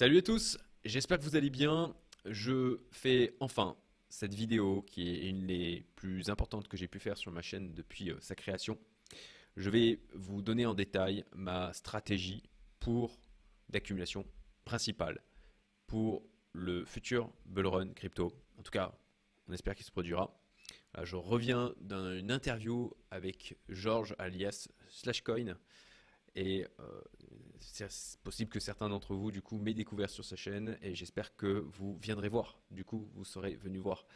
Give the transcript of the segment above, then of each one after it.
Salut à tous, j'espère que vous allez bien. Je fais enfin cette vidéo qui est une des plus importantes que j'ai pu faire sur ma chaîne depuis euh, sa création. Je vais vous donner en détail ma stratégie pour d'accumulation principale pour le futur bull run crypto. En tout cas, on espère qu'il se produira. je reviens d'une interview avec Georges alias Slashcoin et euh, c'est possible que certains d'entre vous, du coup, m'aient découvert sur sa chaîne et j'espère que vous viendrez voir. Du coup, vous serez venu voir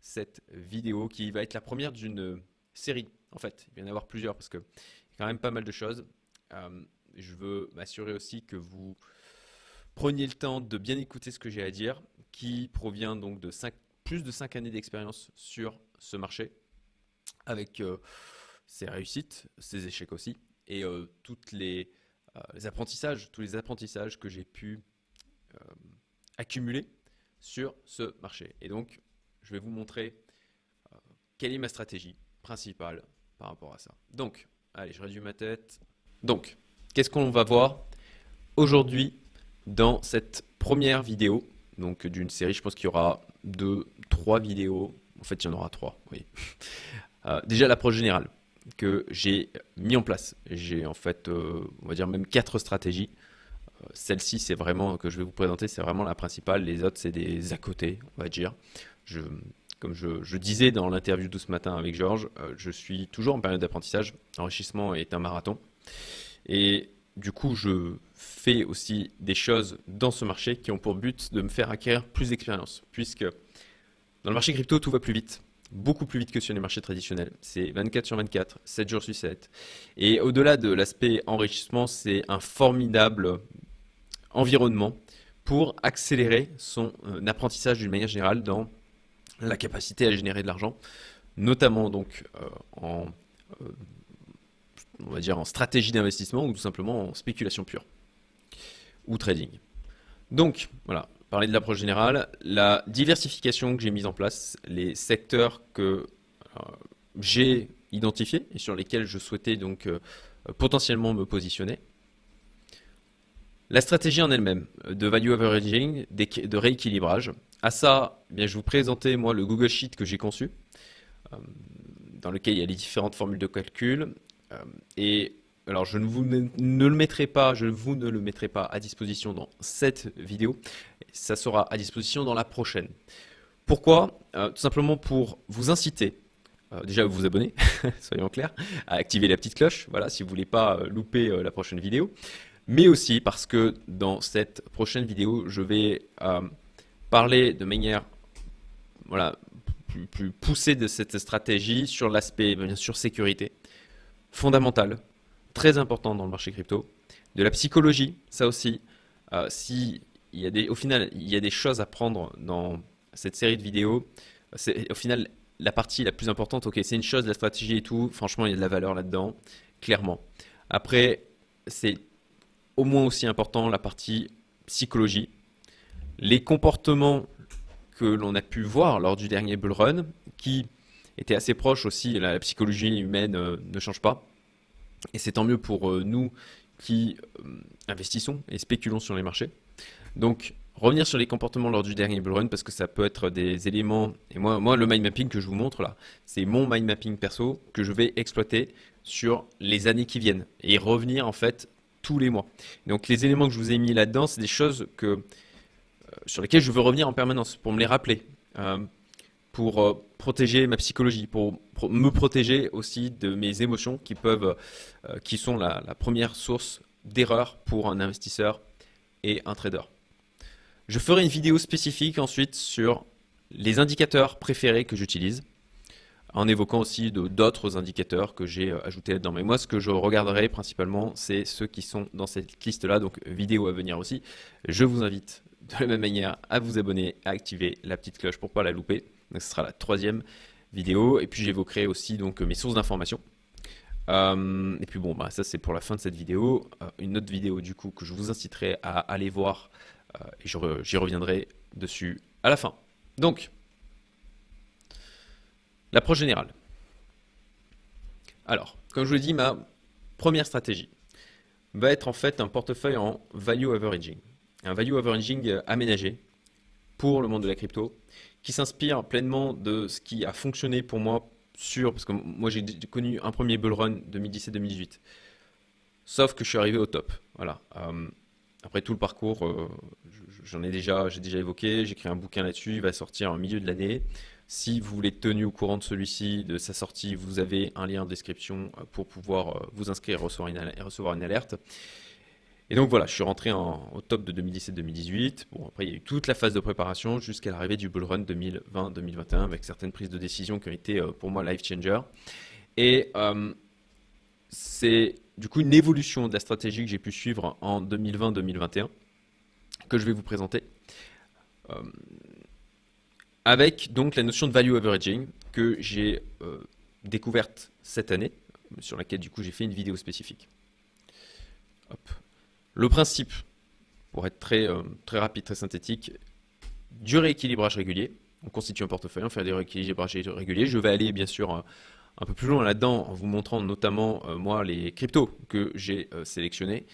cette vidéo qui va être la première d'une série. En fait, il va y en avoir plusieurs parce qu'il y a quand même pas mal de choses. Euh, je veux m'assurer aussi que vous preniez le temps de bien écouter ce que j'ai à dire, qui provient donc de plus de 5 années d'expérience sur ce marché, avec euh, ses réussites, ses échecs aussi, et euh, toutes euh, les apprentissages, tous les apprentissages que j'ai pu euh, accumuler sur ce marché. Et donc, je vais vous montrer quelle est ma stratégie principale par rapport à ça. Donc, allez, je réduis ma tête. Donc, qu'est-ce qu'on va voir aujourd'hui dans cette première vidéo donc d'une série? Je pense qu'il y aura deux, trois vidéos. En fait, il y en aura trois, oui. déjà, l'approche générale que j'ai mis en place. J'ai en fait, euh, on va dire même quatre stratégies. Euh, celle-ci, c'est vraiment que je vais vous présenter, c'est vraiment la principale. Les autres, c'est des à côté, on va dire. Comme je, disais dans l'interview de ce matin avec Georges, euh, je suis toujours en période d'apprentissage. L'enrichissement est un marathon. Et du coup, je fais aussi des choses dans ce marché qui ont pour but de me faire acquérir plus d'expérience. Puisque dans le marché crypto, tout va plus vite beaucoup plus vite que sur les marchés traditionnels. C'est 24 sur 24, 7 jours sur 7. Et au-delà de l'aspect enrichissement, c'est un formidable environnement pour accélérer son euh, apprentissage d'une manière générale dans la capacité à générer de l'argent, notamment donc euh, en, euh, on va dire en stratégie d'investissement ou tout simplement en spéculation pure ou trading. Donc voilà, parler de l'approche générale, la diversification que j'ai mise en place, les secteurs que euh, j'ai identifiés et sur lesquels je souhaitais donc euh, potentiellement me positionner. La stratégie en elle-même de value averaging, de rééquilibrage. À ça, eh bien, je vous présentais moi le Google Sheet que j'ai conçu, euh, dans lequel il y a les différentes formules de calcul. et alors je ne vous ne le mettrai pas, je vous ne le mettrai pas à disposition dans cette vidéo. Ça sera à disposition dans la prochaine. Pourquoi? Euh, Tout simplement pour vous inciter euh, déjà vous abonner, soyons clairs, à activer la petite cloche, voilà, si vous voulez pas euh, louper la prochaine vidéo, mais aussi parce que dans cette prochaine vidéo, je vais parler de manière voilà, plus, plus poussée de cette stratégie sur l'aspect bien sûr sécurité fondamentale très important dans le marché crypto. De la psychologie, ça aussi. Euh, si il y a des, au final, il y a des choses à prendre dans cette série de vidéos. C'est au final la partie la plus importante. Ok, c'est une chose, la stratégie et tout. Franchement, il y a de la valeur là-dedans, clairement. Après, c'est au moins aussi important la partie psychologie. Les comportements que l'on a pu voir lors du dernier bull run, qui étaient assez proches aussi, la psychologie humaine euh, ne change pas. Et c'est tant mieux pour euh, nous qui euh, investissons et spéculons sur les marchés. Donc, revenir sur les comportements lors du dernier bull run parce que ça peut être des éléments. Et moi, moi le mind mapping que je vous montre là, c'est mon mind mapping perso que je vais exploiter sur les années qui viennent et revenir en fait tous les mois. Donc, les éléments que je vous ai mis là-dedans, c'est des choses que, euh, sur lesquelles je veux revenir en permanence pour me les rappeler pour euh, protéger ma psychologie, pour, me protéger aussi de mes émotions qui peuvent, euh, qui sont la, première source d'erreur pour un investisseur et un trader. Je ferai une vidéo spécifique ensuite sur les indicateurs préférés que j'utilise, en évoquant aussi d'autres indicateurs que j'ai euh, ajoutés là-dedans. Mais moi, ce que je regarderai principalement, c'est ceux qui sont dans cette liste-là, donc vidéo à venir aussi. Je vous invite de la même manière à vous abonner, à activer la petite cloche pour ne pas la louper. Donc, ce sera la troisième vidéo. Et puis, j'évoquerai aussi donc, mes sources d'information. Euh, et puis bon, bah, ça c'est pour la fin de cette vidéo. Euh, une autre vidéo du coup que je vous inciterai à aller voir euh, et j'y reviendrai dessus à la fin. Donc, l'approche générale. Alors, comme je vous l'ai dit, ma première stratégie va être en fait un portefeuille en value averaging. un value averaging aménagé pour le monde de la crypto, qui s'inspire pleinement de ce qui a fonctionné pour moi sur, parce que moi j'ai connu un premier bull run 2017-2018, sauf que je suis arrivé au top. Voilà. Euh, après tout le parcours, euh, j'en ai déjà, j'ai déjà évoqué, j'ai écrit un bouquin là-dessus, il va sortir en milieu de l'année. Si vous voulez être tenu au courant de celui-ci, de sa sortie, vous avez un lien en description euh, pour pouvoir vous inscrire et recevoir une, recevoir une alerte. Et donc voilà, je suis rentré au top de 2017-2018. Bon, après, il y a eu toute la phase de préparation jusqu'à l'arrivée du bull run 2020-2021 avec certaines prises de décision qui ont été euh, pour moi life changer. Et euh, c'est du coup une évolution de la stratégie que j'ai pu suivre en 2020-2021 que je vais vous présenter. Euh, avec donc la notion de value averaging que j'ai découverte cette année, sur laquelle du coup j'ai fait une vidéo spécifique. Hop. Le principe, pour être très, euh, très rapide, très synthétique, du rééquilibrage régulier. On constitue un portefeuille, on fait des rééquilibrages réguliers. Je vais aller bien sûr un, peu plus loin là-dedans en vous montrant notamment euh, moi les cryptos que j'ai euh, sélectionnés.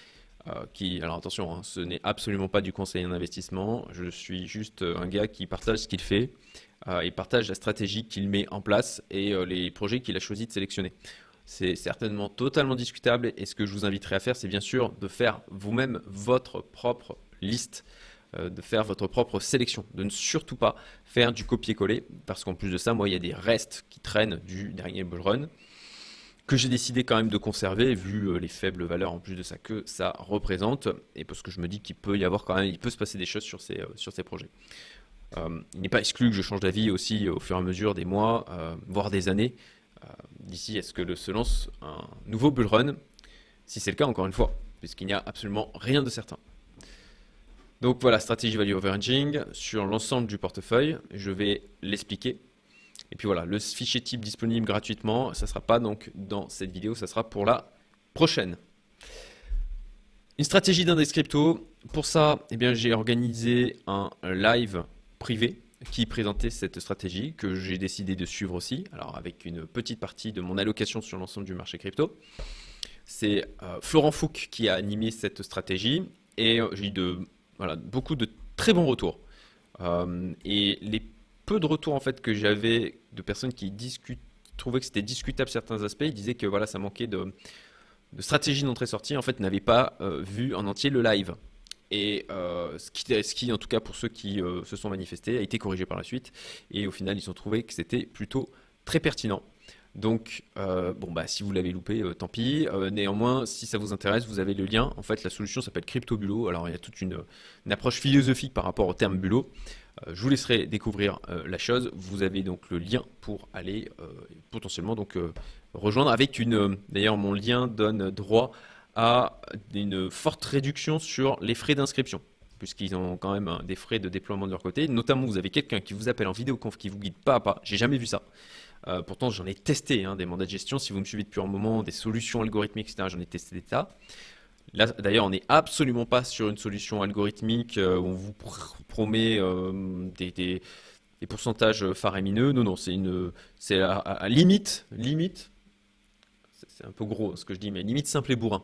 qui, alors attention, hein, ce n'est absolument pas du conseil en investissement. Je suis juste un gars qui partage ce qu'il fait. il partage la stratégie qu'il met en place et les projets qu'il a choisi de sélectionner c'est certainement totalement discutable. Et ce que je vous inviterai à faire, c'est bien sûr de faire vous-même votre propre liste, euh, de faire votre propre sélection, de ne surtout pas faire du copier-coller, parce qu'en plus de ça, moi, il y a des restes qui traînent du dernier bull run que j'ai décidé quand même de conserver vu euh, les faibles valeurs en plus de ça que ça représente et parce que je me dis qu'il peut y avoir quand même il peut se passer des choses sur ces, euh, sur ces projets. il n'est pas exclu que je change d'avis aussi au fur et à mesure des mois, voire des années, d'ici est-ce que se lance un nouveau bull run Si c'est le cas, encore une fois, puisqu'il n'y a absolument rien de certain. Donc voilà, stratégie value averaging sur l'ensemble du portefeuille. Je vais l'expliquer. Et puis voilà, le fichier type disponible gratuitement. Ça ne sera pas donc dans cette vidéo, ça sera pour la prochaine. Une stratégie d'index crypto. Pour ça, eh j'ai organisé un live privé qui présentait cette stratégie que j'ai décidé de suivre aussi, alors avec une petite partie de mon allocation sur l'ensemble du marché crypto. C'est euh, Florent Fouque qui a animé cette stratégie et euh, j'ai eu de, voilà, beaucoup de très bons retours. Euh, et les peu de retours en fait que j'avais de personnes qui discutent, trouvaient que c'était discutable certains aspects, ils disaient que voilà, ça manquait de, stratégie d'entrée-sortie, en fait, n'avaient pas vu en entier le live. Et euh, ce, qui, en tout cas pour ceux qui euh, se sont manifestés, a été corrigé par la suite. Et au final, ils ont trouvé que c'était plutôt très pertinent. Donc, euh, bon, bah, si vous l'avez loupé, tant pis. néanmoins, si ça vous intéresse, vous avez le lien. En fait, la solution s'appelle Crypto Bulot. Alors, il y a toute une, approche philosophique par rapport au terme Bulot. je vous laisserai découvrir la chose. Vous avez donc le lien pour aller potentiellement donc rejoindre avec une. D'ailleurs, mon lien donne droit à une forte réduction sur les frais d'inscription, puisqu'ils ont quand même des frais de déploiement de leur côté. Notamment, vous avez quelqu'un qui vous appelle en vidéoconf, qui vous guide pas à pas. J'ai jamais vu ça. Euh, pourtant, j'en ai testé hein, des mandats de gestion. Si vous me suivez depuis un moment, des solutions algorithmiques, etc., j'en ai testé des tas. Là, d'ailleurs, on n'est absolument pas sur une solution algorithmique euh, où on vous promet euh, des, pourcentages faramineux. Non, non, c'est une, c'est à, à, limite, limite. C'est un peu gros ce que je dis, mais limite simple et bourrin.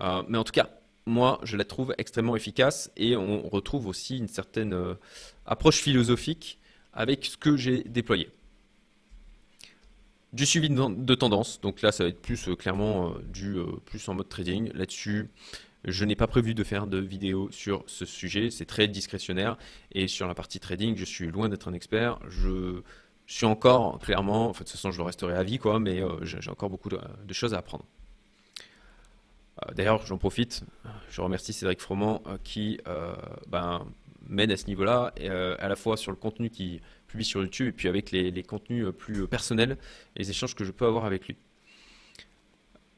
Euh, mais en tout cas, moi, je la trouve extrêmement efficace et on retrouve aussi une certaine euh, approche philosophique avec ce que j'ai déployé. Du suivi de, tendance, donc là ça va être plus euh, clairement du plus en mode trading. Là-dessus, je n'ai pas prévu de faire de vidéo sur ce sujet, c'est très discrétionnaire. Et sur la partie trading, je suis loin d'être un expert. Je suis encore clairement, en fait, de toute façon je le resterai à vie, quoi, mais j'ai encore beaucoup de choses à apprendre. Euh, d'ailleurs, j'en profite, je remercie Cédric Froment euh, qui euh, ben, m'aide à ce niveau-là, à la fois sur le contenu qu'il publie sur YouTube et puis avec les, contenus plus personnels et les échanges que je peux avoir avec lui.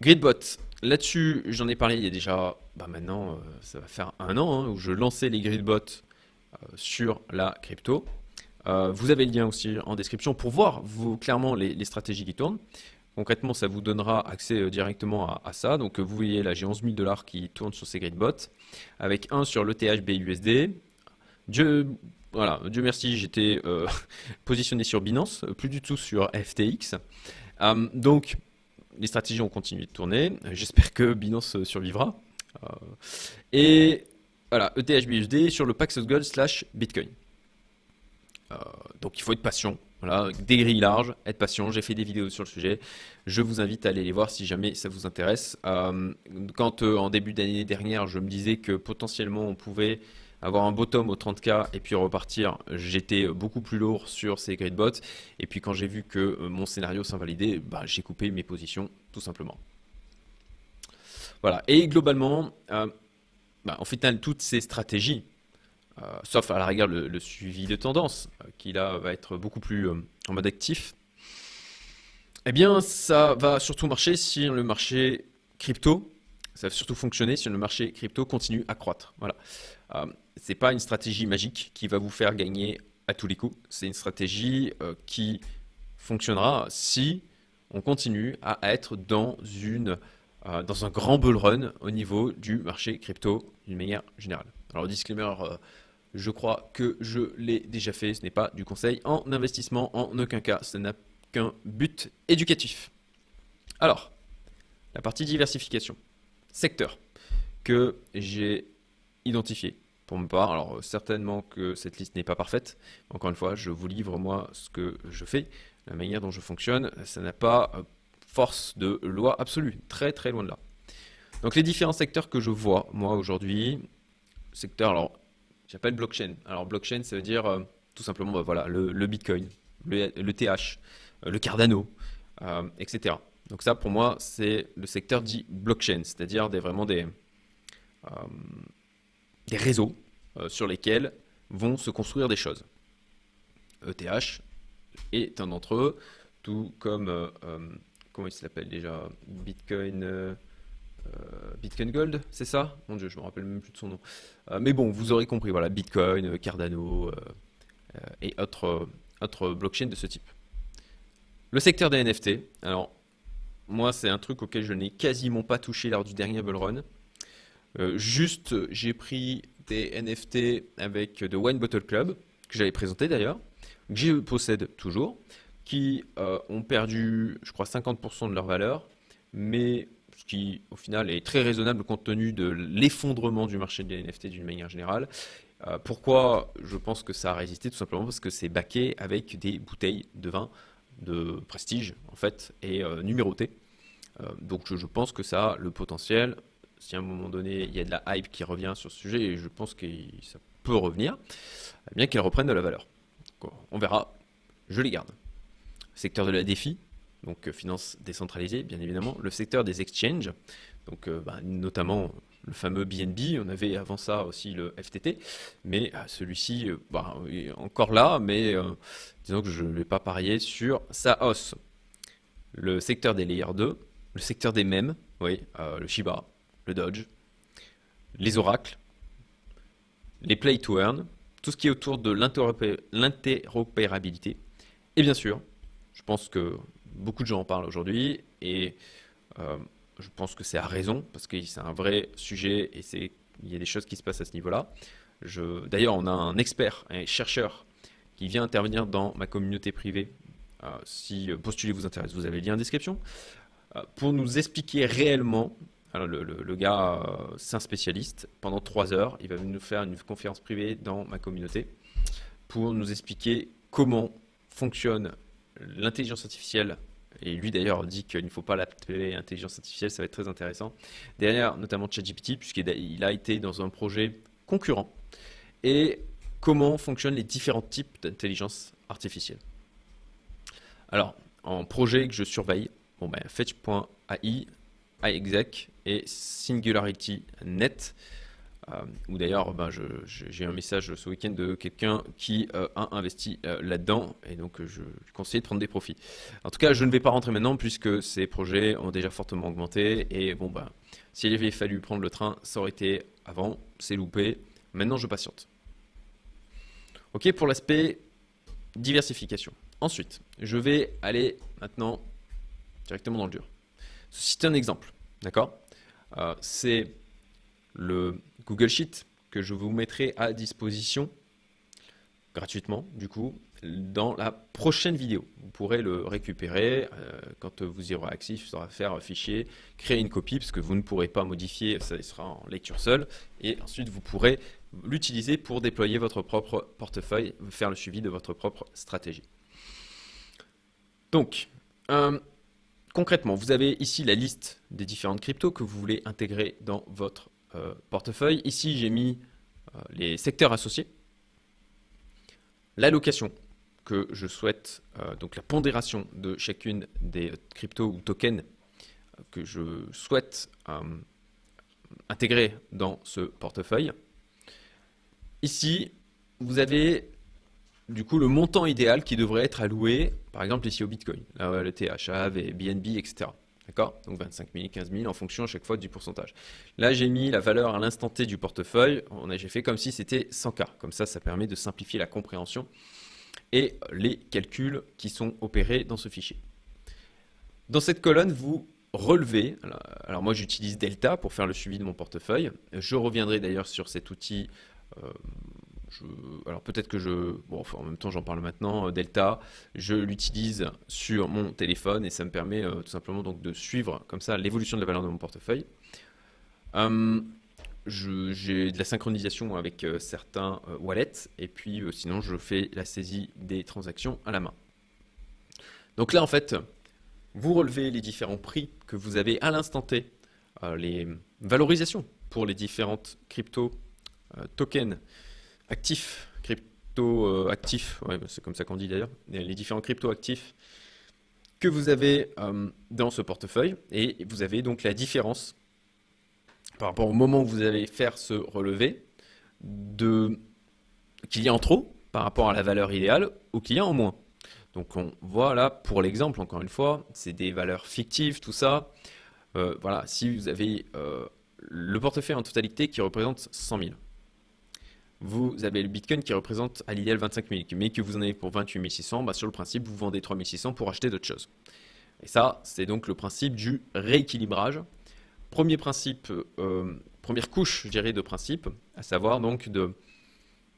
Gridbot, là-dessus, j'en ai parlé il y a déjà, ben, maintenant, ça va faire un an, hein, où je lançais les Gridbots sur la crypto. vous avez le lien aussi en description pour voir clairement les, stratégies qui tournent. Concrètement, ça vous donnera accès euh, directement à, ça. Donc, euh, vous voyez là, j'ai 11 000 dollars qui tournent sur ces gridbots, avec un sur l'ETH BUSD. Dieu, voilà, Dieu merci, j'étais euh, positionné sur Binance, plus du tout sur FTX. donc, les stratégies ont continué de tourner. J'espère que Binance survivra. et voilà, ETHBUSD sur le Paxos Gold slash Bitcoin. Donc il faut être patient. Voilà, des grilles larges, être patient. J'ai fait des vidéos sur le sujet. Je vous invite à aller les voir si jamais ça vous intéresse. Euh, quand en début d'année dernière, je me disais que potentiellement on pouvait avoir un bottom au 30K et puis repartir, j'étais beaucoup plus lourd sur ces gridbots. Et puis quand j'ai vu que mon scénario s'invalidait, bah, j'ai coupé mes positions tout simplement. Voilà. Et globalement, euh, bah, en fait, toutes ces stratégies, euh, sauf à la rigueur le, suivi de tendance, euh, qui là va être beaucoup plus en mode actif, eh bien, ça va surtout marcher si le marché crypto, ça va surtout fonctionner si le marché crypto continue à croître. Voilà. c'est pas une stratégie magique qui va vous faire gagner à tous les coups. C'est une stratégie qui fonctionnera si on continue à être dans une euh, dans un grand bull run au niveau du marché crypto d'une manière générale. Alors disclaimer, euh, je crois que je l'ai déjà fait, ce n'est pas du conseil en investissement en aucun cas, ce n'a qu'un but éducatif. Alors, la partie diversification, secteur que j'ai identifié pour ma part. Alors certainement que cette liste n'est pas parfaite. Encore une fois, je vous livre moi ce que je fais, la manière dont je fonctionne. Ça n'a pas euh, force de loi absolue, très très loin de là. Donc les différents secteurs que je vois, moi aujourd'hui, secteur, alors j'appelle blockchain. Alors blockchain, ça veut dire euh, tout simplement bah, voilà, le, Bitcoin, le, TH, euh, le Cardano, euh, etc. Donc ça pour moi c'est le secteur dit blockchain, c'est-à-dire des, vraiment des, des réseaux sur lesquels vont se construire des choses. ETH est un d'entre eux, tout comme comment il s'appelle déjà? Bitcoin. Euh, euh, Bitcoin Gold, c'est ça? Mon dieu, je me rappelle même plus de son nom. Euh, mais bon, vous aurez compris, voilà, Bitcoin, Cardano et autres, autres blockchains de ce type. Le secteur des NFT, alors moi c'est un truc auquel je n'ai quasiment pas touché lors du dernier bull run. juste, j'ai pris des NFT avec The Wine Bottle Club, que j'avais présenté d'ailleurs, que je possède toujours qui euh, ont perdu, je crois, 50% de leur valeur, mais qui, au final, est très raisonnable compte tenu de l'effondrement du marché des NFT d'une manière générale. Euh, pourquoi je pense que ça a résisté? Tout simplement parce que c'est baqué avec des bouteilles de vin de prestige, en fait, et euh, numérotées. donc je, pense que ça a le potentiel. Si à un moment donné, il y a de la hype qui revient sur ce sujet, et je pense que ça peut revenir, eh bien qu'elle reprenne de la valeur. on verra. Je les garde secteur de la défi, donc euh, finance décentralisée bien évidemment, le secteur des exchanges, donc euh, bah, notamment le fameux BNB, on avait avant ça aussi le FTT, mais euh, celui-ci bah, est encore là, mais disons que je ne vais pas parier sur sa hausse. Le secteur des Layer 2, le secteur des mèmes, oui, le Shiba, le Dodge, les oracles, les play to earn, tout ce qui est autour de l'interopérabilité, et bien sûr je pense que beaucoup de gens en parlent aujourd'hui et euh, je pense que c'est à raison parce que c'est un vrai sujet et c'est il y a des choses qui se passent à ce niveau-là. D'ailleurs, on a un expert, un chercheur qui vient intervenir dans ma communauté privée. Euh, si postuler vous intéresse, vous avez le lien en description. Euh, pour nous expliquer réellement, alors le, le gars, c'est un spécialiste, pendant trois heures, il va nous faire une conférence privée dans ma communauté pour nous expliquer comment fonctionne l'intelligence artificielle, et lui d'ailleurs dit qu'il ne faut pas l'appeler intelligence artificielle, ça va être très intéressant. Derrière, notamment ChatGPT, puisqu'il a été dans un projet concurrent. Et comment fonctionnent les différents types d'intelligence artificielle. Alors, en projet que je surveille, bon ben, Fetch.ai, iExec et SingularityNet euh, ou d'ailleurs, ben, j'ai un message ce week-end de quelqu'un qui euh, a investi euh, là-dedans et donc je, conseille de prendre des profits. En tout cas, je ne vais pas rentrer maintenant puisque ces projets ont déjà fortement augmenté et bon, ben, s'il avait fallu prendre le train, ça aurait été avant, c'est loupé. Maintenant, je patiente. Ok, pour l'aspect diversification. Ensuite, je vais aller maintenant directement dans le dur. C'est un exemple, d'accord? C'est le Google Sheet que je vous mettrai à disposition gratuitement, du coup, dans la prochaine vidéo. Vous pourrez le récupérer euh, quand vous y aurez accès. Il faudra faire fichier, créer une copie, parce que vous ne pourrez pas modifier, ça sera en lecture seule. Et ensuite, vous pourrez l'utiliser pour déployer votre propre portefeuille, faire le suivi de votre propre stratégie. Donc, euh, concrètement, vous avez ici la liste des différentes cryptos que vous voulez intégrer dans votre euh, portefeuille. Ici, j'ai mis les secteurs associés l'allocation que je souhaite, euh, donc la pondération de chacune des cryptos ou tokens que je souhaite euh, intégrer dans ce portefeuille. Ici, vous avez du coup le montant idéal qui devrait être alloué, par exemple ici au Bitcoin, là, le THA, BNB, etc. D'accord Donc 25 000, 15 000 en fonction à chaque fois du pourcentage. Là, j'ai mis la valeur à l'instant T du portefeuille. J'ai fait comme si c'était 100K. Comme ça, ça permet de simplifier la compréhension et les calculs qui sont opérés dans ce fichier. Dans cette colonne, vous relevez, alors, moi j'utilise Delta pour faire le suivi de mon portefeuille. Je reviendrai d'ailleurs sur cet outil. Euh, alors peut-être que je, en même temps j'en parle maintenant, euh, Delta, je l'utilise sur mon téléphone et ça me permet euh, tout simplement donc de suivre comme ça l'évolution de la valeur de mon portefeuille. Hum, j'ai de la synchronisation avec euh, certains wallets et puis sinon je fais la saisie des transactions à la main. Donc là en fait, vous relevez les différents prix que vous avez à l'instant T, les valorisations pour les différentes crypto tokens actifs, crypto euh, actifs, bah, c'est comme ça qu'on dit d'ailleurs, les différents crypto actifs que vous avez euh, dans ce portefeuille et vous avez donc la différence par rapport au moment où vous allez faire ce relevé de qu'il y a en trop par rapport à la valeur idéale ou qu'il y a en moins. Donc on voit là pour l'exemple encore une fois, c'est des valeurs fictives tout ça. Euh, voilà, si vous avez le portefeuille en totalité qui représente 100 000 vous avez le Bitcoin qui représente à l'idéal 25 000, mais que vous en avez pour 28 600, bah sur le principe, vous vendez 3 600 pour acheter d'autres choses. Et ça, c'est donc le principe du rééquilibrage. Premier principe, euh, première couche, je de principe, à savoir donc de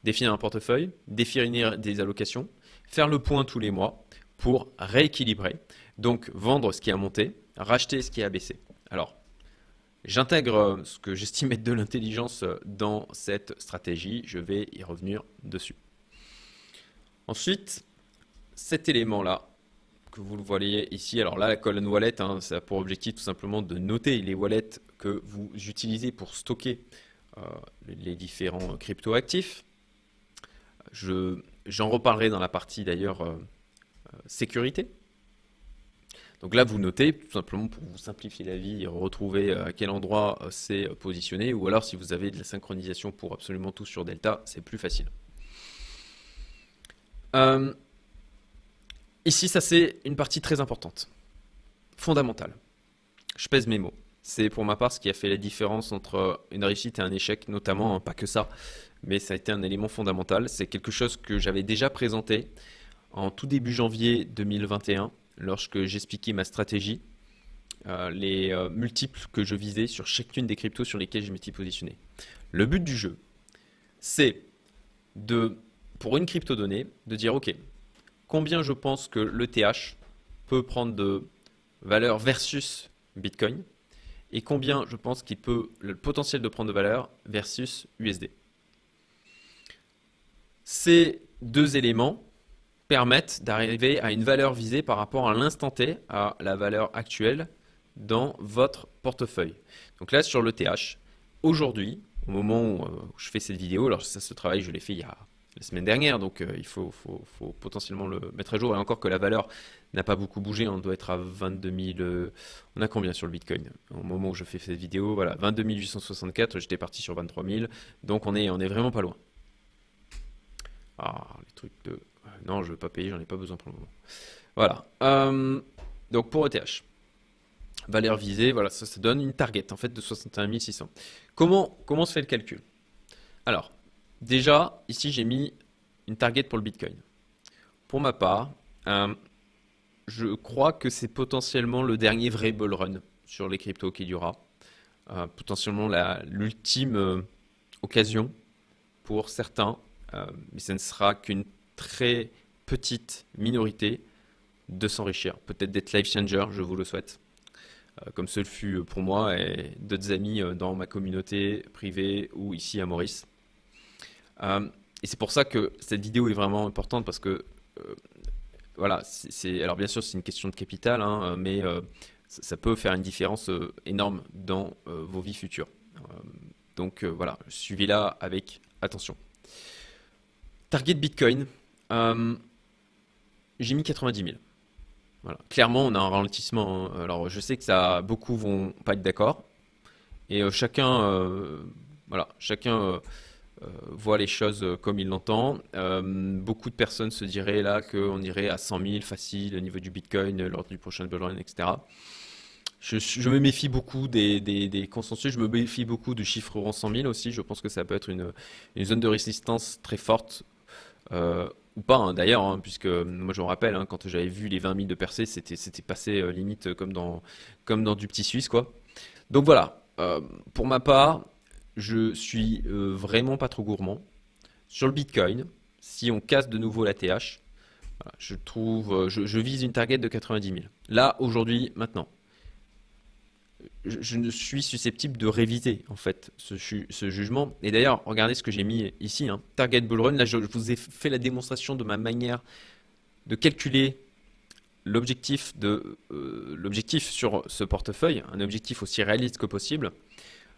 définir un portefeuille, définir des allocations, faire le point tous les mois pour rééquilibrer, donc vendre ce qui a monté, racheter ce qui a baissé. Alors, J'intègre euh, ce que j'estime être de l'intelligence euh, dans cette stratégie. Je vais y revenir dessus. Ensuite, cet élément-là, que vous le voyez ici, alors là, la colonne wallet, hein, ça a pour objectif tout simplement de noter les wallets que vous utilisez pour stocker euh, les différents crypto-actifs. J'en reparlerai dans la partie d'ailleurs sécurité. Donc là, vous notez tout simplement pour vous simplifier la vie, retrouver euh, à quel endroit euh, c'est positionné, ou alors si vous avez de la synchronisation pour absolument tout sur Delta, c'est plus facile. Euh, ici, ça c'est une partie très importante, fondamentale. Je pèse mes mots. C'est pour ma part ce qui a fait la différence entre une réussite et un échec, notamment, hein, pas que ça, mais ça a été un élément fondamental. C'est quelque chose que j'avais déjà présenté en tout début janvier 2021 lorsque j'expliquais ma stratégie, euh, les euh, multiples que je visais sur chacune des cryptos sur lesquelles je m'étais positionné. Le but du jeu, c'est de, pour une crypto donnée, de dire ok, combien je pense que l'ETH peut prendre de valeur versus Bitcoin et combien je pense qu'il peut le potentiel de prendre de valeur versus USD. Ces deux éléments permettent d'arriver à une valeur visée par rapport à l'instant T, à la valeur actuelle dans votre portefeuille. Donc là, sur l'ETH, aujourd'hui, au moment euh, où, je fais cette vidéo, alors ça, ce travail, je l'ai fait il y a la semaine dernière, donc euh, il faut, potentiellement le mettre à jour. Et encore que la valeur n'a pas beaucoup bougé, on doit être à 22 000. Euh, on a combien sur le Bitcoin? Au moment où je fais cette vidéo, voilà, 22 864, j'étais parti sur 23 000, donc on est, on est vraiment pas loin. Ah, les trucs de non, je ne veux pas payer, j'en ai pas besoin pour le moment. Voilà. Euh, donc pour ETH, valeur visée, voilà, ça, ça donne une target en fait de 61 600. Comment, comment se fait le calcul? Alors, déjà, ici j'ai mis une target pour le Bitcoin. Pour ma part, euh, je crois que c'est potentiellement le dernier vrai bull run sur les cryptos qui durera. Euh, potentiellement l'ultime occasion pour certains mais ce ne sera qu'une très petite minorité de s'enrichir. Peut-être d'être life changer, je vous le souhaite. comme ce fut pour moi et d'autres amis dans ma communauté privée ou ici à Maurice. et c'est pour ça que cette vidéo est vraiment importante parce que voilà, c'est alors bien sûr c'est une question de capital, hein, mais ça, peut faire une différence énorme dans vos vies futures. donc voilà, suivez-la avec attention. Target Bitcoin, euh, j'ai mis 90 000. Voilà. Clairement, on a un ralentissement. Hein. Alors, je sais que ça, beaucoup vont pas être d'accord. Et euh, chacun, euh, voilà, chacun voit les choses comme il l'entend. beaucoup de personnes se diraient là qu'on irait à 100 000 facile au niveau du Bitcoin lors du prochain bull run, etc. Je, me méfie beaucoup des, consensus, je me méfie beaucoup du chiffre rond 100 000 aussi. Je pense que ça peut être une zone de résistance très forte euh, ou pas hein, d'ailleurs, hein, puisque moi je me rappelle, hein, quand j'avais vu les 20 000 de percées, c'était, c'était passé euh, limite comme dans, comme dans du petit Suisse. quoi. Donc voilà, euh, pour ma part, je suis vraiment pas trop gourmand. Sur le Bitcoin, si on casse de nouveau la TH, je trouve, je vise une target de 90 000. Là, aujourd'hui, maintenant je, ne suis susceptible de réviser en fait ce, jugement. Et d'ailleurs, regardez ce que j'ai mis ici, hein. Target Bull Run. Là, je, vous ai fait la démonstration de ma manière de calculer l'objectif euh, sur ce portefeuille, un objectif aussi réaliste que possible.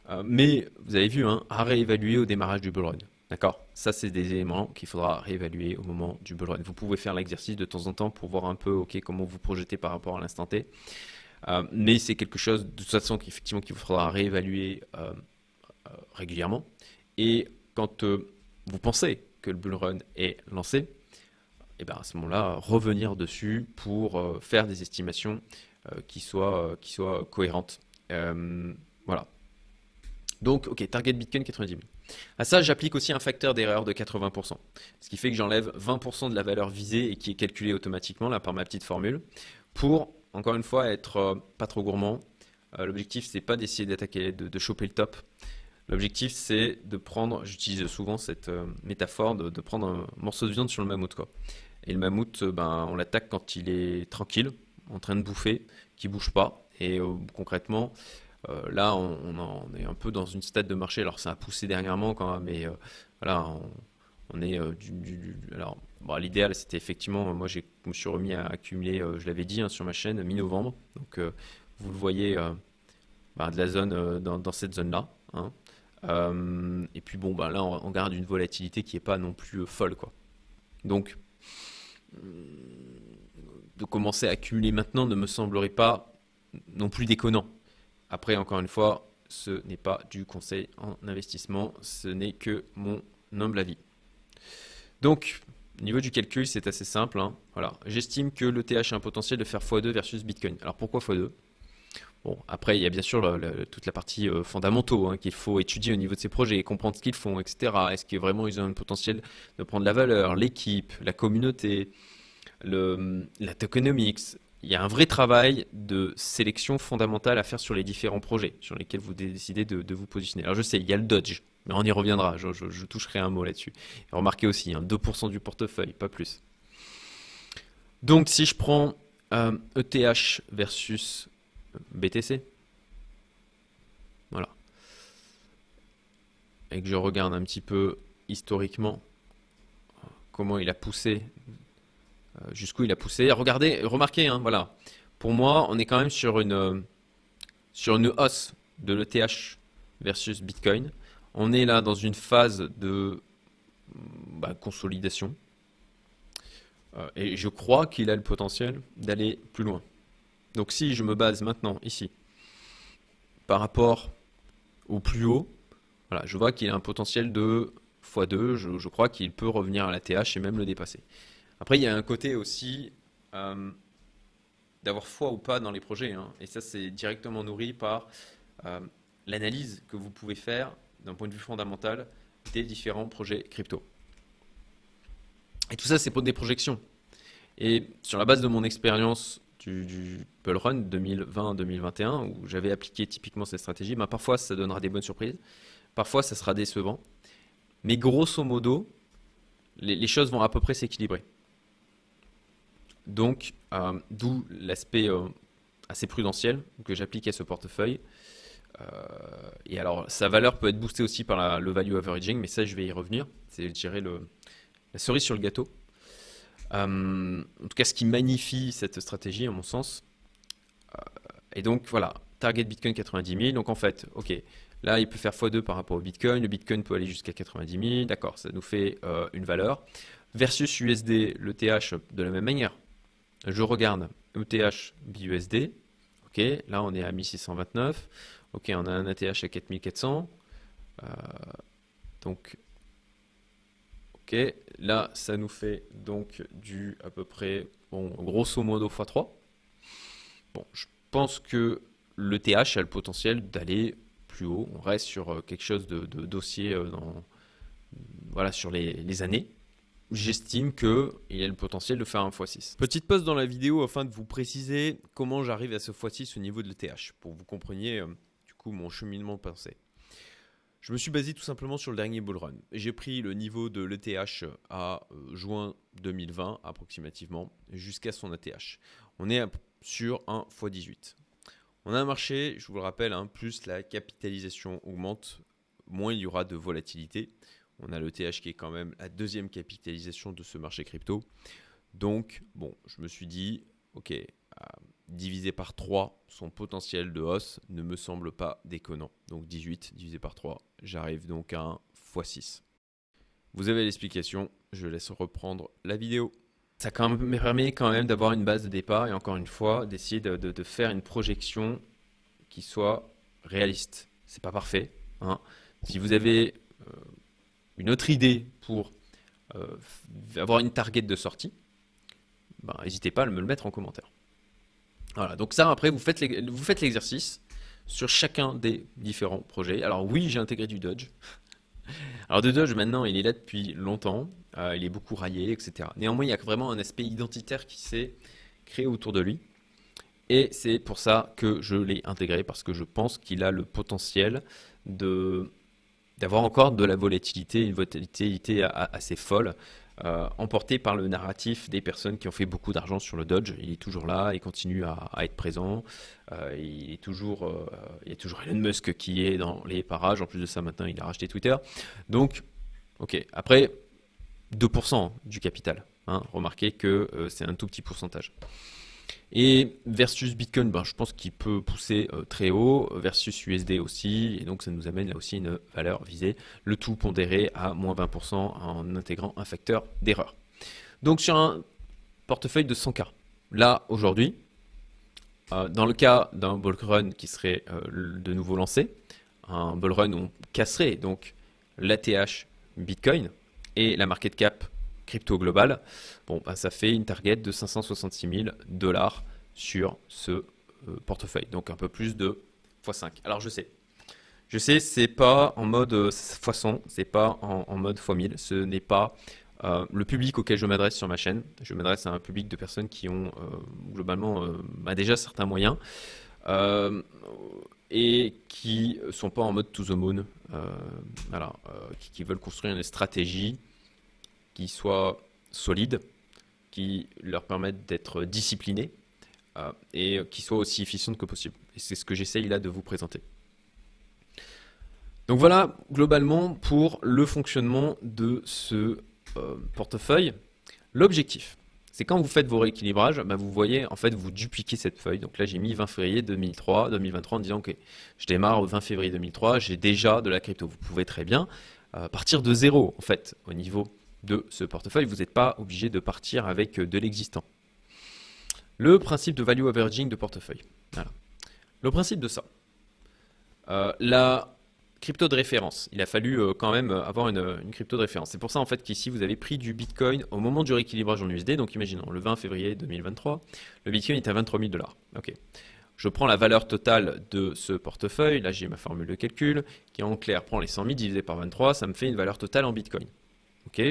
Euh, mais vous avez vu, hein, à réévaluer au démarrage du bull run. D'accord? Ça, c'est des éléments qu'il faudra réévaluer au moment du bull run. Vous pouvez faire l'exercice de temps en temps pour voir un peu comment vous projetez par rapport à l'instant T. Euh, mais c'est quelque chose de toute façon qu'effectivement qu'il faudra réévaluer euh, euh, régulièrement. Et quand vous pensez que le bull run est lancé, et eh bien à ce moment-là, revenir dessus pour faire des estimations qui, soient, qui cohérentes. voilà. Donc, ok, target Bitcoin 90 000. À ça, j'applique aussi un facteur d'erreur de 80%. Ce qui fait que j'enlève 20% de la valeur visée et qui est calculée automatiquement là par ma petite formule pour encore une fois, être euh, pas trop gourmand. Euh, l'objectif, c'est pas d'essayer d'attaquer, de, choper le top. L'objectif, c'est de prendre, j'utilise souvent cette euh, métaphore, de, prendre un morceau de viande sur le mammouth. Et le mammouth, ben, on l'attaque quand il est tranquille, en train de bouffer, qui bouge pas. Et concrètement, là, on, est un peu dans une stade de marché. Alors, ça a poussé dernièrement quand même, mais voilà, on, est du, alors, L'idéal, c'était effectivement, moi, je me suis remis à accumuler, euh, je l'avais dit hein, sur ma chaîne, mi-novembre. Donc, euh, vous le voyez, euh, bah, de la zone dans, cette zone-là. Hein. et puis, bon, bah, là, on, garde une volatilité qui n'est pas non plus folle. Quoi. Donc, de commencer à accumuler maintenant ne me semblerait pas non plus déconnant. Après, encore une fois, ce n'est pas du conseil en investissement, ce n'est que mon humble avis. Donc, au niveau du calcul, c'est assez simple. Hein. Voilà. J'estime que le TH a un potentiel de faire x2 versus Bitcoin. Alors pourquoi x2 Bon, après, il y a bien sûr toute la partie euh, fondamentaux hein, qu'il faut étudier au niveau de ces projets, comprendre ce qu'ils font, etc. Est-ce que vraiment ils ont un potentiel de prendre la valeur, l'équipe, la communauté, la tokenomics? Il y a un vrai travail de sélection fondamentale à faire sur les différents projets sur lesquels vous décidez de, de vous positionner. Alors je sais, il y a le Dodge, on y reviendra, je, toucherai un mot là-dessus. Remarquez aussi, 2% hein, du portefeuille, pas plus. Donc si je prends ETH e versus BTC, voilà, et que je regarde un petit peu historiquement comment il a poussé, euh, jusqu'où il a poussé. Regardez, remarquez, hein, voilà, pour moi, on est quand même sur une, sur une hausse de l'ETH versus Bitcoin. On est là dans une phase de bah, consolidation. Euh, et je crois qu'il a le potentiel d'aller plus loin. Donc si je me base maintenant ici par rapport au plus haut, je vois qu'il a un potentiel de x2. Je, crois qu'il peut revenir à la TH et même le dépasser. Après, il y a un côté aussi euh, d'avoir foi ou pas dans les projets. Hein. et ça, c'est directement nourri par euh, l'analyse que vous pouvez faire d'un point de vue fondamental des différents projets crypto. Et tout ça, c'est pour des projections. Et sur la base de mon expérience du, du Bull Run 2020-2021, où j'avais appliqué typiquement cette stratégie, bah, parfois ça donnera des bonnes surprises, parfois ça sera décevant. Mais grosso modo, les, choses vont à peu près s'équilibrer. Donc, euh, d'où l'aspect euh, assez prudentiel que j'applique à ce portefeuille. Euh, et alors, sa valeur peut être boostée aussi par le value averaging, mais ça, je vais y revenir. C'est, je dirais, le, la cerise sur le gâteau. en tout cas, ce qui magnifie cette stratégie, à mon sens. et donc, voilà, target Bitcoin 90 000. Donc, en fait, ok, Là, il peut faire x2 par rapport au Bitcoin. Le Bitcoin peut aller jusqu'à 90 000. D'accord, ça nous fait euh, une valeur. Versus USD, le TH de la même manière. Je regarde ETH BUSD. Ok, là on est à 1629. Ok, on a un ATH à 4400. Euh, donc, ok, là ça nous fait donc du à peu près, grosso modo x3. Bon, je pense que le TH a le potentiel d'aller haut. On reste sur euh, quelque chose de, dossier euh, voilà, sur les, années. J'estime qu'il a le potentiel de faire un x6. Petite pause dans la vidéo afin de vous préciser comment j'arrive à ce x6 au niveau de l'ETH, pour que vous compreniez euh, mon cheminement de pensée. Je me suis basé tout simplement sur le dernier bull run. J'ai pris le niveau de l'ETH à juin 2020 approximativement jusqu'à son ATH. On est sur un x18. On a un marché, je vous le rappelle, hein, plus la capitalisation augmente, moins il y aura de volatilité. On a le TH qui est quand même la deuxième capitalisation de ce marché crypto. Donc, bon, je me suis dit, ok, euh, divisé par 3, son potentiel de hausse ne me semble pas déconnant. Donc 18 divisé par 3, j'arrive donc à un x6. Vous avez l'explication, je laisse reprendre la vidéo ça me permet quand même d'avoir une base de départ et encore une fois d'essayer de, faire une projection qui soit réaliste. C'est pas parfait. Hein. Si vous avez euh, une autre idée pour euh, avoir une target de sortie, ben, n'hésitez pas à me le mettre en commentaire. Voilà, donc ça après vous faites l'exercice sur chacun des différents projets. Alors oui, j'ai intégré du Dodge. Alors de Dodge maintenant, il est là depuis longtemps. Euh, il est beaucoup raillé, etc. Néanmoins, il y a vraiment un aspect identitaire qui s'est créé autour de lui. Et c'est pour ça que je l'ai intégré, parce que je pense qu'il a le potentiel d'avoir encore de la volatilité, une volatilité assez folle, euh, emportée par le narratif des personnes qui ont fait beaucoup d'argent sur le Dodge. Il est toujours là, il continue à, être présent. Euh, il, est toujours, il y a toujours Elon Musk qui est dans les parages. En plus de ça, maintenant, il a racheté Twitter. Donc, ok. Après, 2% du capital. Hein. Remarquez que euh, c'est un tout petit pourcentage. Et versus Bitcoin, ben, je pense qu'il peut pousser euh, très haut, versus USD aussi, et donc ça nous amène là aussi une valeur visée, le tout pondéré à moins 20% en intégrant un facteur d'erreur. Donc sur un portefeuille de 100K, là aujourd'hui, euh, dans le cas d'un bull run qui serait de nouveau lancé, un bull run où on casserait donc l'ATH Bitcoin, et la market cap crypto globale, bon, bah, ça fait une target de 566 000 dollars sur ce euh, portefeuille. Donc un peu plus de x5. Alors je sais, je sais, c'est pas en mode x100, euh, c'est pas en, mode x1000, ce n'est pas euh, le public auquel je m'adresse sur ma chaîne. Je m'adresse à un public de personnes qui ont globalement bah, déjà certains moyens et qui sont pas en mode to the moon, qui, qui, veulent construire une stratégie qui soient solides, qui leur permettent d'être disciplinés euh, et qui soient aussi efficientes que possible. Et c'est ce que j'essaye là de vous présenter. Donc voilà globalement pour le fonctionnement de ce euh, portefeuille. L'objectif, c'est quand vous faites vos rééquilibrages, bah, vous voyez, en fait, vous dupliquez cette feuille. Donc là, j'ai mis 20 février 2003, 2023 en disant que je démarre au 20 février 2003, j'ai déjà de la crypto. Vous pouvez très bien euh, partir de zéro, en fait, au niveau de ce portefeuille. Vous n'êtes pas obligé de partir avec euh, de l'existant. Le principe de value averaging de portefeuille. Le principe de ça. Euh, la crypto de référence. Il a fallu euh, quand même avoir une, crypto de référence. C'est pour ça en fait qu'ici vous avez pris du Bitcoin au moment du rééquilibrage en USD. Donc imaginons le 20 février 2023, le Bitcoin est à 23 000 dollars. Ok. Je prends la valeur totale de ce portefeuille. Là j'ai ma formule de calcul qui en clair prend les 100 000 divisé par 23, ça me fait une valeur totale en Bitcoin. Ok.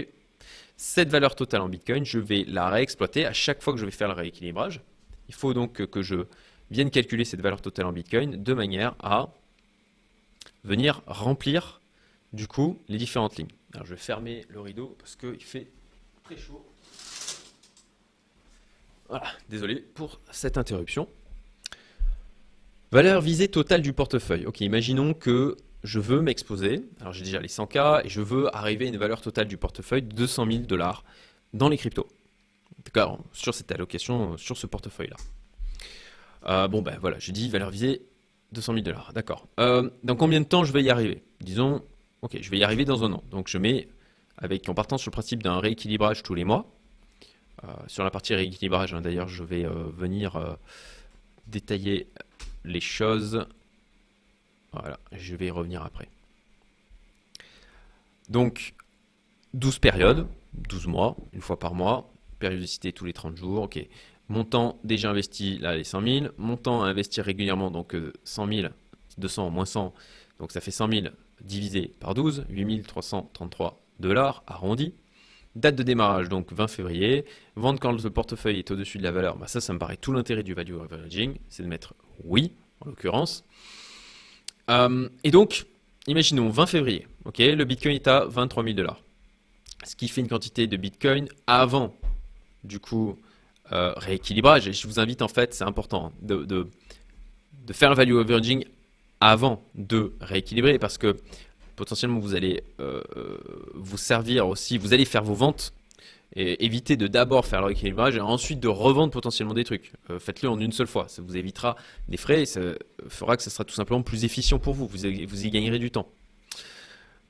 Cette valeur totale en Bitcoin, je vais la réexploiter à chaque fois que je vais faire le rééquilibrage. Il faut donc que je vienne calculer cette valeur totale en Bitcoin de manière à venir remplir du coup les différentes lignes. Alors je vais fermer le rideau parce qu'il fait très chaud. Voilà, désolé pour cette interruption. Valeur visée totale du portefeuille. Ok, imaginons que je veux m'exposer. Alors j'ai déjà les 100K et je veux arriver à une valeur totale du portefeuille de 200 000 dollars dans les cryptos. D'accord Sur cette allocation, sur ce portefeuille-là. Euh, bon ben voilà, j'ai dit valeur visée 200 000 dollars. D'accord. Euh, dans combien de temps je vais y arriver? Disons, ok, je vais y arriver dans un an. Donc je mets, avec, en partant sur le principe d'un rééquilibrage tous les mois, euh, sur la partie rééquilibrage, hein, d'ailleurs, je vais venir détailler les choses. Voilà, je vais y revenir après. Donc, 12 périodes, 12 mois, une fois par mois, périodicité tous les 30 jours, ok. Montant déjà investi, là les 100 000. Montant à investir régulièrement, donc 100 000, 200 moins 100, donc ça fait 100 000 divisé par 12, 8 333 dollars arrondi. Date de démarrage, donc 20 février. Vente quand le portefeuille est au-dessus de la valeur, bah ça, ça me paraît tout l'intérêt du value averaging, c'est de mettre oui, en l'occurrence. Euh, et donc, imaginons 20 février, ok, le Bitcoin est à 23 000 dollars. Ce qui fait une quantité de Bitcoin avant, du coup, euh, rééquilibrage. Et je vous invite, en fait, c'est important, de, de, faire le value averaging avant de rééquilibrer parce que potentiellement vous allez euh, vous servir aussi, vous allez faire vos ventes et évitez de d'abord faire le rééquilibrage et ensuite de revendre potentiellement des trucs. Euh, faites-le en une seule fois. Ça vous évitera des frais et ça fera que ça sera tout simplement plus efficient pour vous. Vous, vous y gagnerez du temps.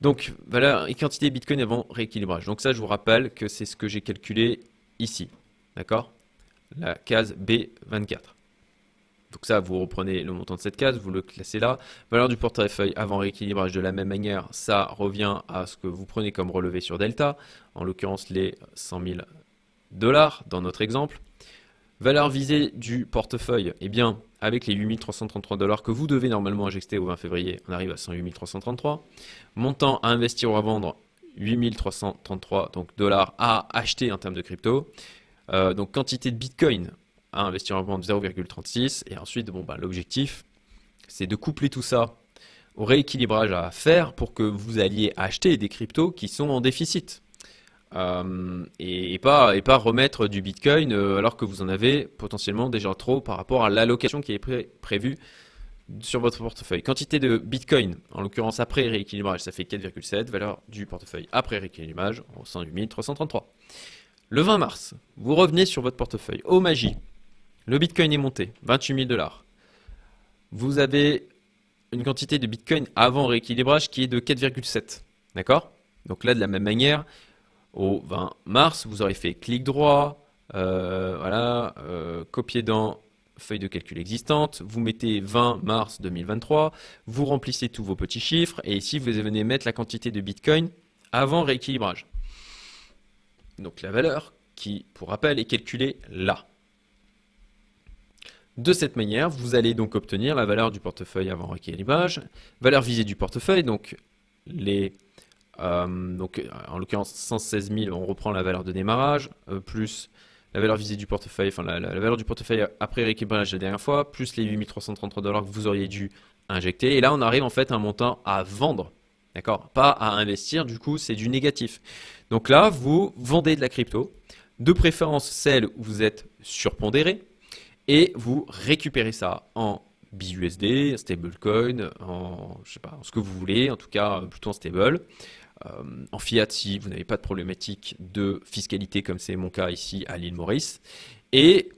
Donc, valeur et quantité Bitcoin avant rééquilibrage. Donc ça, je vous rappelle que c'est ce que j'ai calculé ici. D'accord? La case B24. Donc ça, vous reprenez le montant de cette case, vous le classez là. Valeur du portefeuille avant rééquilibrage de la même manière, ça revient à ce que vous prenez comme relevé sur Delta, en l'occurrence les 100 000 dollars dans notre exemple. Valeur visée du portefeuille, eh bien, avec les 8333 dollars que vous devez normalement injecter au 20 février, on arrive à 108 333. Montant à investir ou à vendre, 8333 donc dollars à acheter en termes de crypto. Euh, donc quantité de Bitcoin, à investir en vente 0,36. Et ensuite, bon, bah, l'objectif, c'est de coupler tout ça au rééquilibrage à faire pour que vous alliez acheter des cryptos qui sont en déficit. Euh, et, pas, et pas remettre du Bitcoin euh, alors que vous en avez potentiellement déjà trop par rapport à l'allocation qui est prévue sur votre portefeuille. Quantité de Bitcoin, en l'occurrence après rééquilibrage, ça fait 4,7. Valeur du portefeuille après rééquilibrage, 108 333. Le 20 mars, vous revenez sur votre portefeuille. Au magie, le Bitcoin est monté, 28 000 dollars. Vous avez une quantité de Bitcoin avant rééquilibrage qui est de 4,7. D'accord? Donc là, de la même manière, au 20 mars, vous aurez fait clic droit, euh, voilà, euh, copier dans feuille de calcul existante, vous mettez 20 mars 2023, vous remplissez tous vos petits chiffres, et ici, vous venez mettre la quantité de Bitcoin avant rééquilibrage. Donc la valeur qui, pour rappel, est calculée là. De cette manière, vous allez donc obtenir la valeur du portefeuille avant rééquilibrage, valeur visée du portefeuille, donc les euh, donc en l'occurrence 116 000, on reprend la valeur de démarrage, euh, plus la valeur visée du portefeuille, enfin la, valeur du portefeuille après rééquilibrage la dernière fois, plus les 8333 dollars que vous auriez dû injecter. Et là, on arrive en fait à un montant à vendre, d'accord? Pas à investir, du coup, c'est du négatif. Donc là, vous vendez de la crypto, de préférence celle où vous êtes surpondéré, et vous récupérez ça en BUSD, stablecoin, en je sais pas, en ce que vous voulez, en tout cas plutôt en stable, euh, en fiat si vous n'avez pas de problématique de fiscalité comme c'est mon cas ici à l'île Maurice. Et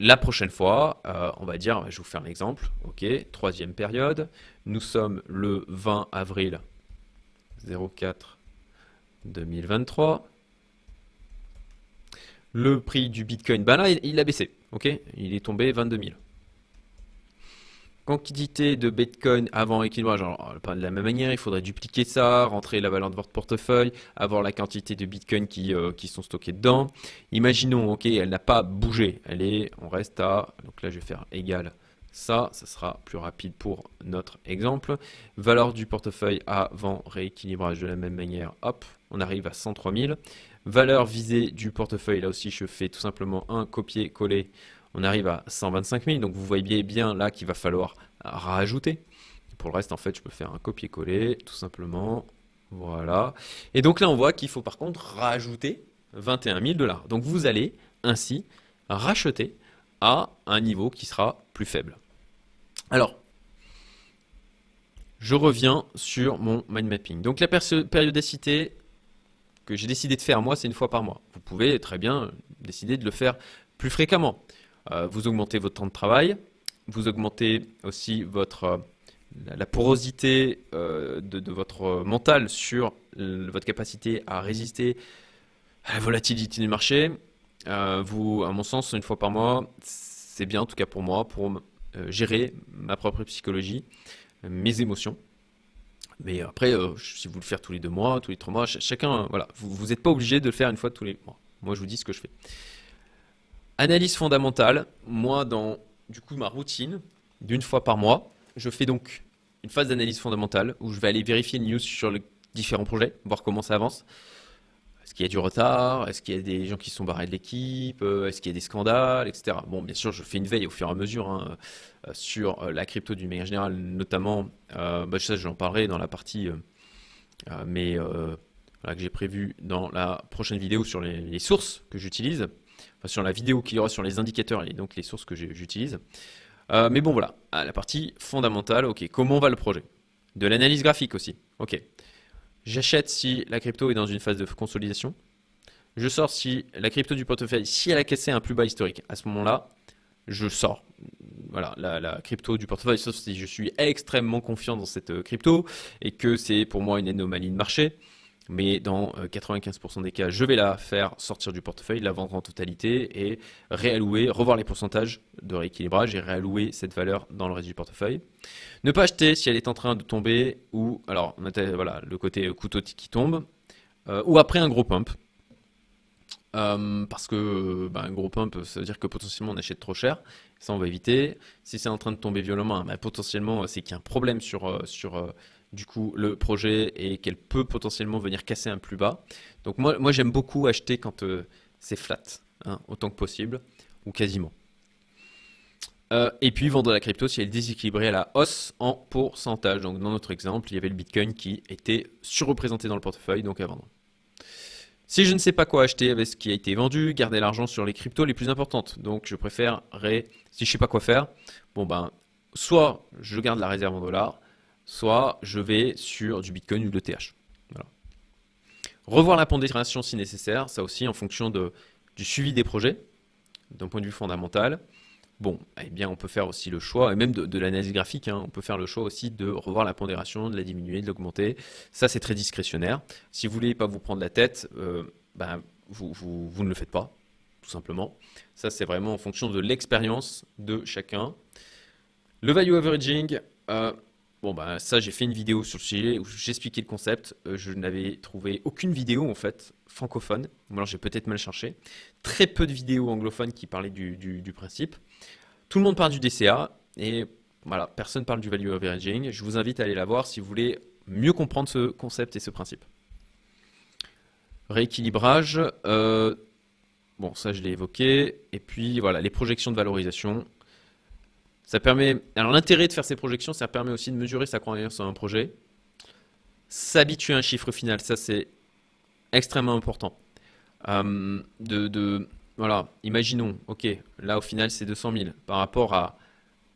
la prochaine fois, euh, on va dire, je vais vous faire un exemple, ok, troisième période, nous sommes le 20 avril 04 2023. Le prix du Bitcoin, ben là, il a baissé. Ok, il est tombé 22 000. Quantité de Bitcoin avant équilibrage, alors pas de la même manière, il faudrait dupliquer ça, rentrer la valeur de votre portefeuille, avoir la quantité de Bitcoin qui, euh, sont stockés dedans. Imaginons, ok, elle n'a pas bougé, elle on reste à, donc là je vais faire égal ça, ça sera plus rapide pour notre exemple. Valeur du portefeuille avant rééquilibrage de la même manière, hop, on arrive à 103 000. Valeur visée du portefeuille, là aussi je fais tout simplement un copier-coller, on arrive à 125 000, donc vous voyez bien là qu'il va falloir rajouter. Pour le reste, en fait, je peux faire un copier-coller, tout simplement, Voilà. Et donc là, on voit qu'il faut par contre rajouter 21 000 dollars. Donc vous allez ainsi racheter à un niveau qui sera plus faible. Alors, je reviens sur mon mind mapping. Donc la périodicité que j'ai décidé de faire moi, c'est une fois par mois. Vous pouvez très bien décider de le faire plus fréquemment. Euh, vous augmentez votre temps de travail, vous augmentez aussi votre, euh, la, porosité euh, de, votre mental sur votre capacité à résister à la volatilité du marché. vous, à mon sens, une fois par mois, c'est bien, en tout cas pour moi, pour gérer ma propre psychologie, mes émotions. Mais après, si vous le faites tous les deux mois, tous les trois mois, chacun, voilà, vous n'êtes pas obligé de le faire une fois tous les mois. Moi, je vous dis ce que je fais. Analyse fondamentale, moi dans du coup ma routine d'une fois par mois, je fais donc une phase d'analyse fondamentale où je vais aller vérifier les news sur les différents projets, voir comment ça avance. Est-ce qu'il y a du retard? Est-ce qu'il y a des gens qui sont barrés de l'équipe? Euh, Est-ce qu'il y a des scandales, etc. Bon, bien sûr, je fais une veille au fur et à mesure hein, euh, sur euh, la crypto d'une manière générale, notamment, euh, bah, ça j'en parlerai dans la partie, mais que j'ai prévu dans la prochaine vidéo sur les sources que j'utilise sur la vidéo qu'il y aura sur les indicateurs et donc les sources que j'utilise. Mais bon voilà, la partie fondamentale, ok, comment va le projet? De l'analyse graphique aussi, ok. J'achète si la crypto est dans une phase de consolidation. Je sors si la crypto du portefeuille, si elle a cassé un plus bas historique, à ce moment-là, je sors. Voilà, la, la, crypto du portefeuille, sauf si je suis extrêmement confiant dans cette euh, crypto et que c'est pour moi une anomalie de marché mais dans 95% euh, des cas, je vais la faire sortir du portefeuille, la vendre en totalité et réallouer, revoir les pourcentages de rééquilibrage et réallouer cette valeur dans le reste du portefeuille. Ne pas acheter si elle est en train de tomber ou, alors, voilà, le côté couteau qui tombe, euh, ou après un gros pump. Euh, parce que bah, un gros pump, ça veut dire que potentiellement on achète trop cher. Ça, on va éviter. Si c'est en train de tomber violemment, bah, potentiellement, c'est qu'il y a un problème sur, sur du coup le projet et qu'elle peut potentiellement venir casser un plus bas. Donc moi, j'aime beaucoup acheter quand euh, c'est flat, hein, autant que possible, ou quasiment. Euh, et puis vendre la crypto si elle est déséquilibrée à la hausse en pourcentage. Donc dans notre exemple, il y avait le Bitcoin qui était surreprésenté dans le portefeuille, donc à vendre. Si je ne sais pas quoi acheter avec ce qui a été vendu, garder l'argent sur les cryptos les plus importantes. Donc je préférerais, si je ne sais pas quoi faire, bon ben, soit je garde la réserve en dollars, soit je vais sur du Bitcoin ou de l'ETH. Revoir la pondération si nécessaire, ça aussi en fonction de, du suivi des projets, d'un point de vue fondamental. Bon, eh bien, on peut faire aussi le choix, et même de, l'analyse graphique, hein, on peut faire le choix aussi de revoir la pondération, de la diminuer, de l'augmenter. Ça, c'est très discrétionnaire. Si vous voulez pas vous prendre la tête, euh, ben, vous, vous, ne le faites pas, tout simplement. Ça, c'est vraiment en fonction de l'expérience de chacun. Le value averaging, euh, Bon, bah, ça, j'ai fait une vidéo sur le sujet où j'expliquais le concept. Euh, je n'avais trouvé aucune vidéo, en fait, francophone. Ou alors, j'ai peut-être mal cherché. Très peu de vidéos anglophones qui parlaient du, principe. Tout le monde parle du DCA. Et voilà, personne parle du value averaging. Je vous invite à aller la voir si vous voulez mieux comprendre ce concept et ce principe. Rééquilibrage. Euh, bon, ça, je l'ai évoqué. Et puis, voilà, les projections de valorisation. Ça permet. Alors l'intérêt de faire ces projections, ça permet aussi de mesurer sa croyance en un projet. S'habituer à un chiffre final, ça c'est extrêmement important. Euh, de, voilà, imaginons, ok, là au final c'est 200 000 par rapport à,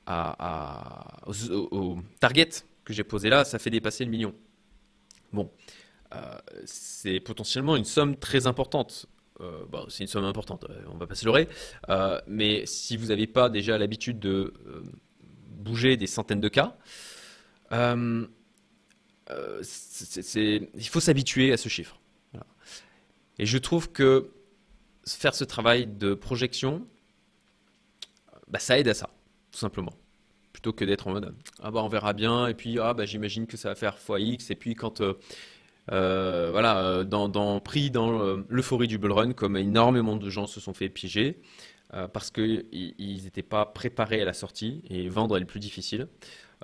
à, au, target que j'ai posé là, ça fait dépasser le million. Bon, euh, c'est potentiellement une somme très importante. Euh, c'est une somme importante, euh, on va pas se leurrer. Euh, mais si vous n'avez pas déjà l'habitude de bouger des centaines de cas, il faut s'habituer à ce chiffre. Et je trouve que faire ce travail de projection, bah, ça aide à ça, tout simplement. Plutôt que d'être en mode ah bah on verra bien et puis ah bah j'imagine que ça va faire x et puis quand euh, voilà, euh, dans, pris dans euh, l'euphorie du bull run, comme énormément de gens se sont fait piéger, parce qu'ils n'étaient pas préparés à la sortie, et vendre est le plus difficile.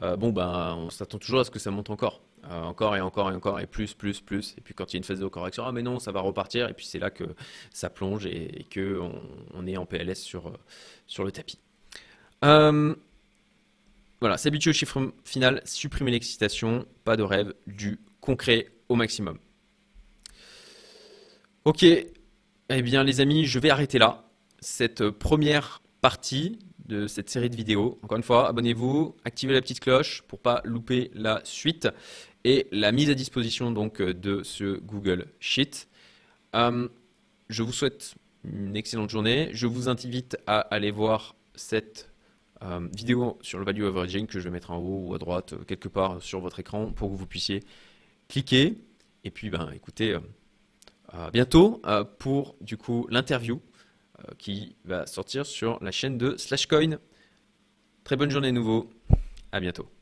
bon, ben, on s'attend toujours à ce que ça monte encore. encore et encore et encore, et plus, plus, plus. Et puis quand il y a une phase de correction, ah mais non, ça va repartir, et puis c'est là que ça plonge et, qu'on que on, est en PLS sur, sur le tapis. voilà, s'habituer au chiffre final, supprimer l'excitation, pas de rêve, du concret maximum. Ok, eh bien les amis, je vais arrêter là cette première partie de cette série de vidéos. Encore une fois, abonnez-vous, activez la petite cloche pour pas louper la suite et la mise à disposition donc de ce Google Sheet. Euh, je vous souhaite une excellente journée. Je vous invite à aller voir cette euh, vidéo sur le value averaging que je vais mettre en haut ou à droite, euh, quelque part sur votre écran, pour que vous puissiez cliquer. Et puis, ben, écoutez, à bientôt pour du coup l'interview qui va sortir sur la chaîne de Slashcoin. Très bonne journée nouveau. À bientôt.